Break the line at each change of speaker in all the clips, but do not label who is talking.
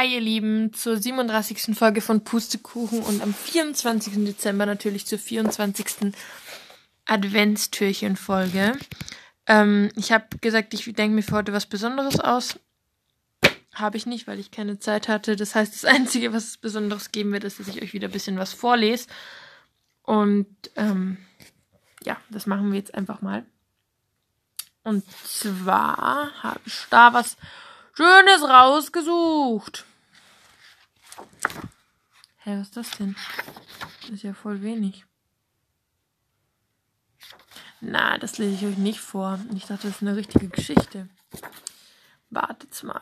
Hi ihr Lieben zur 37. Folge von Pustekuchen und am 24. Dezember natürlich zur 24. Adventstürchen-Folge. Ähm, ich habe gesagt, ich denke mir für heute was Besonderes aus. Habe ich nicht, weil ich keine Zeit hatte. Das heißt, das Einzige, was es Besonderes geben wird, ist, dass ich euch wieder ein bisschen was vorlese. Und ähm, ja, das machen wir jetzt einfach mal. Und zwar habe ich da was Schönes rausgesucht. Hä, was ist das denn? Das ist ja voll wenig. Na, das lese ich euch nicht vor. Ich dachte, das ist eine richtige Geschichte. Wartet mal.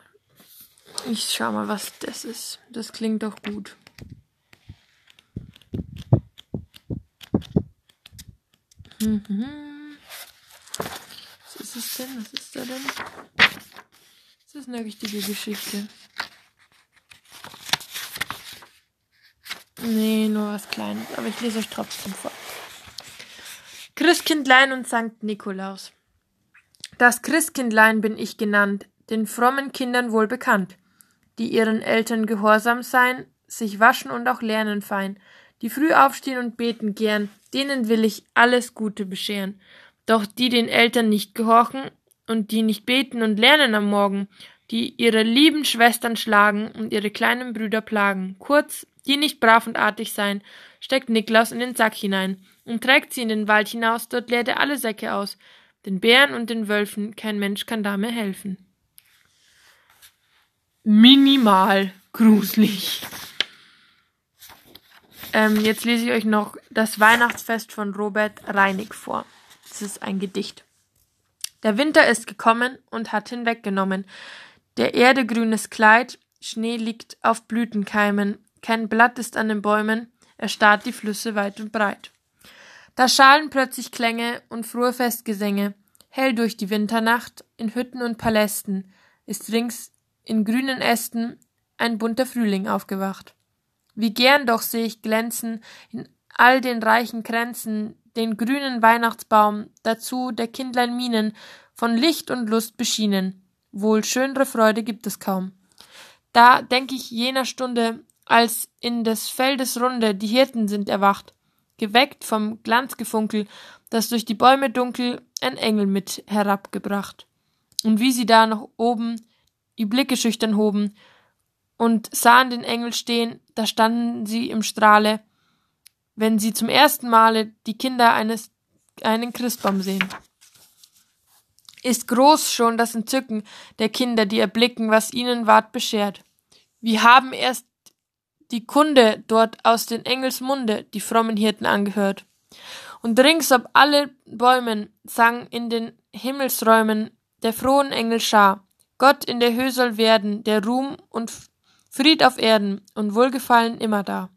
Ich schau mal, was das ist. Das klingt doch gut. Was ist es denn? Was ist da denn? Das ist eine richtige Geschichte. Nee, nur was Kleines. Aber ich lese euch trotzdem vor. Christkindlein und Sankt Nikolaus. Das Christkindlein bin ich genannt, den frommen Kindern wohl bekannt, die ihren Eltern gehorsam sein, sich waschen und auch lernen fein, die früh aufstehen und beten gern, denen will ich alles Gute bescheren. Doch die den Eltern nicht gehorchen und die nicht beten und lernen am Morgen, die ihre lieben Schwestern schlagen und ihre kleinen Brüder plagen, kurz, die nicht brav und artig sein, steckt Niklaus in den Sack hinein und trägt sie in den Wald hinaus, dort leert er alle Säcke aus. Den Bären und den Wölfen, kein Mensch kann da mehr helfen. Minimal gruselig. Ähm, jetzt lese ich euch noch das Weihnachtsfest von Robert Reinig vor. Das ist ein Gedicht. Der Winter ist gekommen und hat hinweggenommen. Der Erde grünes Kleid, Schnee liegt auf Blütenkeimen, kein Blatt ist an den Bäumen, er starrt die Flüsse weit und breit. Da schalen plötzlich Klänge und frohe Festgesänge, hell durch die Winternacht, in Hütten und Palästen, ist rings in grünen Ästen ein bunter Frühling aufgewacht. Wie gern doch seh ich glänzen in all den reichen Kränzen den grünen Weihnachtsbaum, dazu der Kindlein Mienen, von Licht und Lust beschienen. Wohl schönere Freude gibt es kaum. Da denk ich jener Stunde, als in des Feldes Runde die Hirten sind erwacht, geweckt vom Glanzgefunkel, das durch die Bäume dunkel ein Engel mit herabgebracht. Und wie sie da noch oben die Blicke schüchtern hoben, und sahen den Engel stehen, da standen sie im Strahle, wenn sie zum ersten Male die Kinder eines einen Christbaum sehen. Ist groß schon das Entzücken der Kinder, die erblicken, was ihnen ward beschert. Wie haben erst die Kunde dort aus den Engels Munde die frommen Hirten angehört. Und rings ob alle Bäumen sang in den Himmelsräumen der frohen Engel Schar. Gott in der Höhe soll werden, der Ruhm und Fried auf Erden und Wohlgefallen immer da.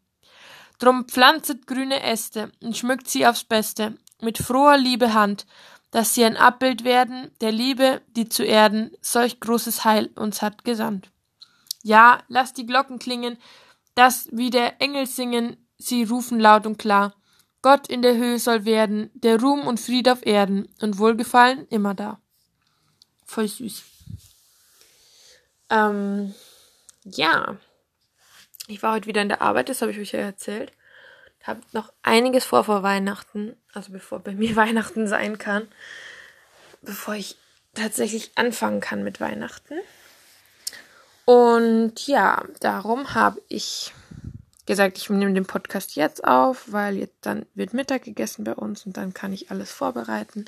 Drum pflanzet grüne Äste und schmückt sie aufs Beste mit froher Liebe Hand, dass sie ein Abbild werden der Liebe, die zu Erden solch großes Heil uns hat gesandt. Ja, lasst die Glocken klingen, dass wie der Engel singen, sie rufen laut und klar. Gott in der Höhe soll werden, der Ruhm und Fried auf Erden und Wohlgefallen immer da. Voll süß. Ähm, ja, ich war heute wieder in der Arbeit, das habe ich euch ja erzählt. Habe noch einiges vor vor Weihnachten, also bevor bei mir Weihnachten sein kann, bevor ich tatsächlich anfangen kann mit Weihnachten. Und ja, darum habe ich gesagt, ich nehme den Podcast jetzt auf, weil jetzt dann wird Mittag gegessen bei uns und dann kann ich alles vorbereiten,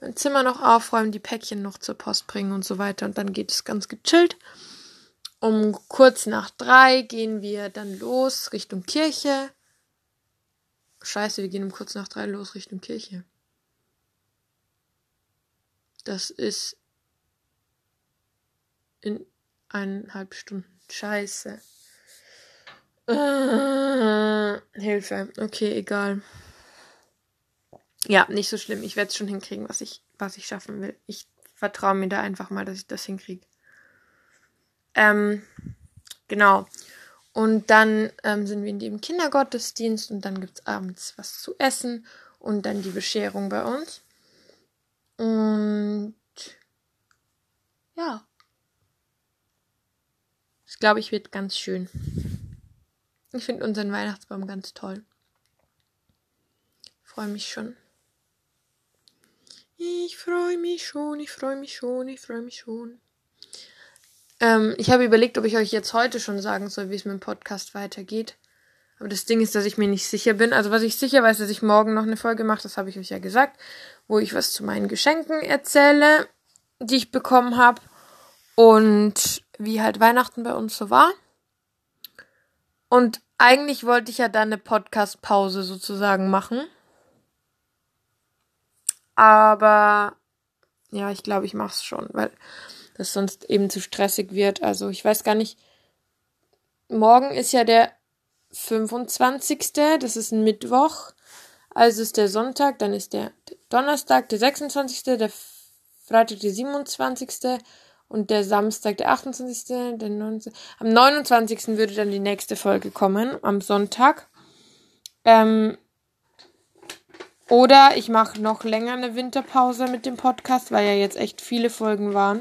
mein Zimmer noch aufräumen, die Päckchen noch zur Post bringen und so weiter und dann geht es ganz gechillt. Um kurz nach drei gehen wir dann los Richtung Kirche. Scheiße, wir gehen um kurz nach drei los Richtung Kirche. Das ist in eineinhalb Stunden. Scheiße. Äh, Hilfe. Okay, egal. Ja, nicht so schlimm. Ich werde es schon hinkriegen, was ich, was ich schaffen will. Ich vertraue mir da einfach mal, dass ich das hinkriege. Ähm, genau. Und dann ähm, sind wir in dem Kindergottesdienst und dann gibt es abends was zu essen und dann die Bescherung bei uns. Und ja. Das glaube ich wird ganz schön. Ich finde unseren Weihnachtsbaum ganz toll. Freue mich schon. Ich freue mich schon, ich freue mich schon, ich freue mich schon. Ähm, ich habe überlegt, ob ich euch jetzt heute schon sagen soll, wie es mit dem Podcast weitergeht. Aber das Ding ist, dass ich mir nicht sicher bin. Also was ich sicher weiß, dass ich morgen noch eine Folge mache, das habe ich euch ja gesagt, wo ich was zu meinen Geschenken erzähle, die ich bekommen habe und wie halt Weihnachten bei uns so war. Und eigentlich wollte ich ja dann eine Podcast-Pause sozusagen machen. Aber ja, ich glaube, ich mache es schon, weil das sonst eben zu stressig wird. Also ich weiß gar nicht. Morgen ist ja der 25. Das ist ein Mittwoch. Also ist der Sonntag, dann ist der Donnerstag, der 26., der Freitag, der 27. und der Samstag, der 28., der 19. Am 29. würde dann die nächste Folge kommen, am Sonntag. Ähm, oder ich mache noch länger eine Winterpause mit dem Podcast, weil ja jetzt echt viele Folgen waren.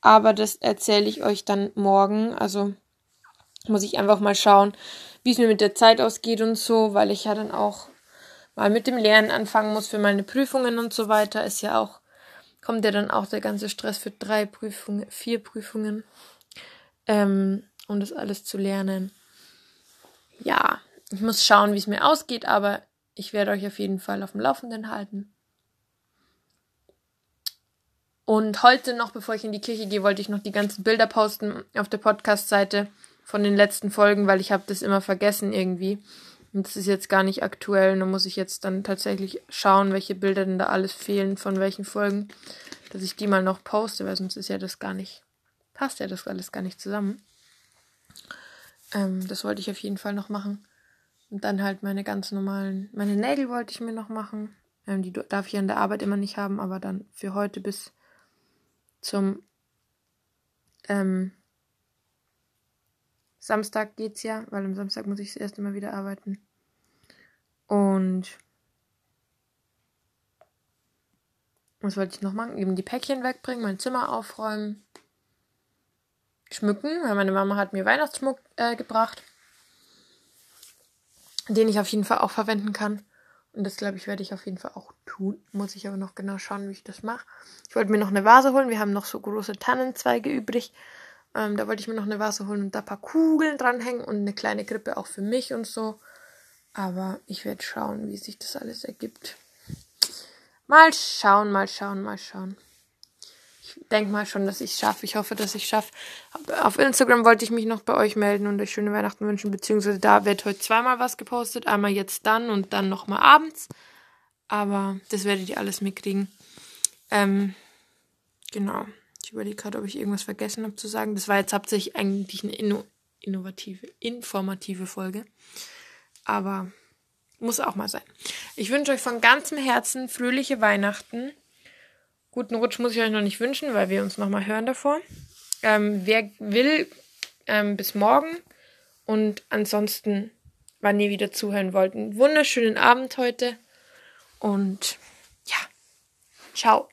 Aber das erzähle ich euch dann morgen. Also muss ich einfach mal schauen, wie es mir mit der Zeit ausgeht und so, weil ich ja dann auch mal mit dem Lernen anfangen muss für meine Prüfungen und so weiter. Ist ja auch, kommt ja dann auch der ganze Stress für drei Prüfungen, vier Prüfungen, ähm, um das alles zu lernen. Ja, ich muss schauen, wie es mir ausgeht, aber ich werde euch auf jeden Fall auf dem Laufenden halten. Und heute noch, bevor ich in die Kirche gehe, wollte ich noch die ganzen Bilder posten auf der Podcast-Seite von den letzten Folgen, weil ich habe das immer vergessen irgendwie. Und das ist jetzt gar nicht aktuell. Da muss ich jetzt dann tatsächlich schauen, welche Bilder denn da alles fehlen, von welchen Folgen, dass ich die mal noch poste, weil sonst ist ja das gar nicht, passt ja das alles gar nicht zusammen. Ähm, das wollte ich auf jeden Fall noch machen. Und dann halt meine ganz normalen, meine Nägel wollte ich mir noch machen. Ähm, die darf ich an der Arbeit immer nicht haben, aber dann für heute bis zum ähm, Samstag geht's ja, weil am Samstag muss ich erste Mal wieder arbeiten. Und was wollte ich noch machen? Eben die Päckchen wegbringen, mein Zimmer aufräumen, schmücken, weil meine Mama hat mir Weihnachtsschmuck äh, gebracht, den ich auf jeden Fall auch verwenden kann. Und das, glaube ich, werde ich auf jeden Fall auch tun. Muss ich aber noch genau schauen, wie ich das mache. Ich wollte mir noch eine Vase holen. Wir haben noch so große Tannenzweige übrig. Ähm, da wollte ich mir noch eine Vase holen und da ein paar Kugeln dranhängen und eine kleine Krippe auch für mich und so. Aber ich werde schauen, wie sich das alles ergibt. Mal schauen, mal schauen, mal schauen. Denke mal schon, dass ich es schaffe. Ich hoffe, dass ich es schaffe. Auf Instagram wollte ich mich noch bei euch melden und euch schöne Weihnachten wünschen, beziehungsweise da wird heute zweimal was gepostet. Einmal jetzt dann und dann nochmal abends. Aber das werdet ihr alles mitkriegen. Ähm, genau. Ich überlege gerade, ob ich irgendwas vergessen habe zu sagen. Das war jetzt hauptsächlich eigentlich eine inno innovative, informative Folge. Aber muss auch mal sein. Ich wünsche euch von ganzem Herzen fröhliche Weihnachten. Guten Rutsch muss ich euch noch nicht wünschen, weil wir uns nochmal hören davor. Ähm, wer will, ähm, bis morgen. Und ansonsten, wann ihr wieder zuhören wollt, einen wunderschönen Abend heute. Und ja, ciao.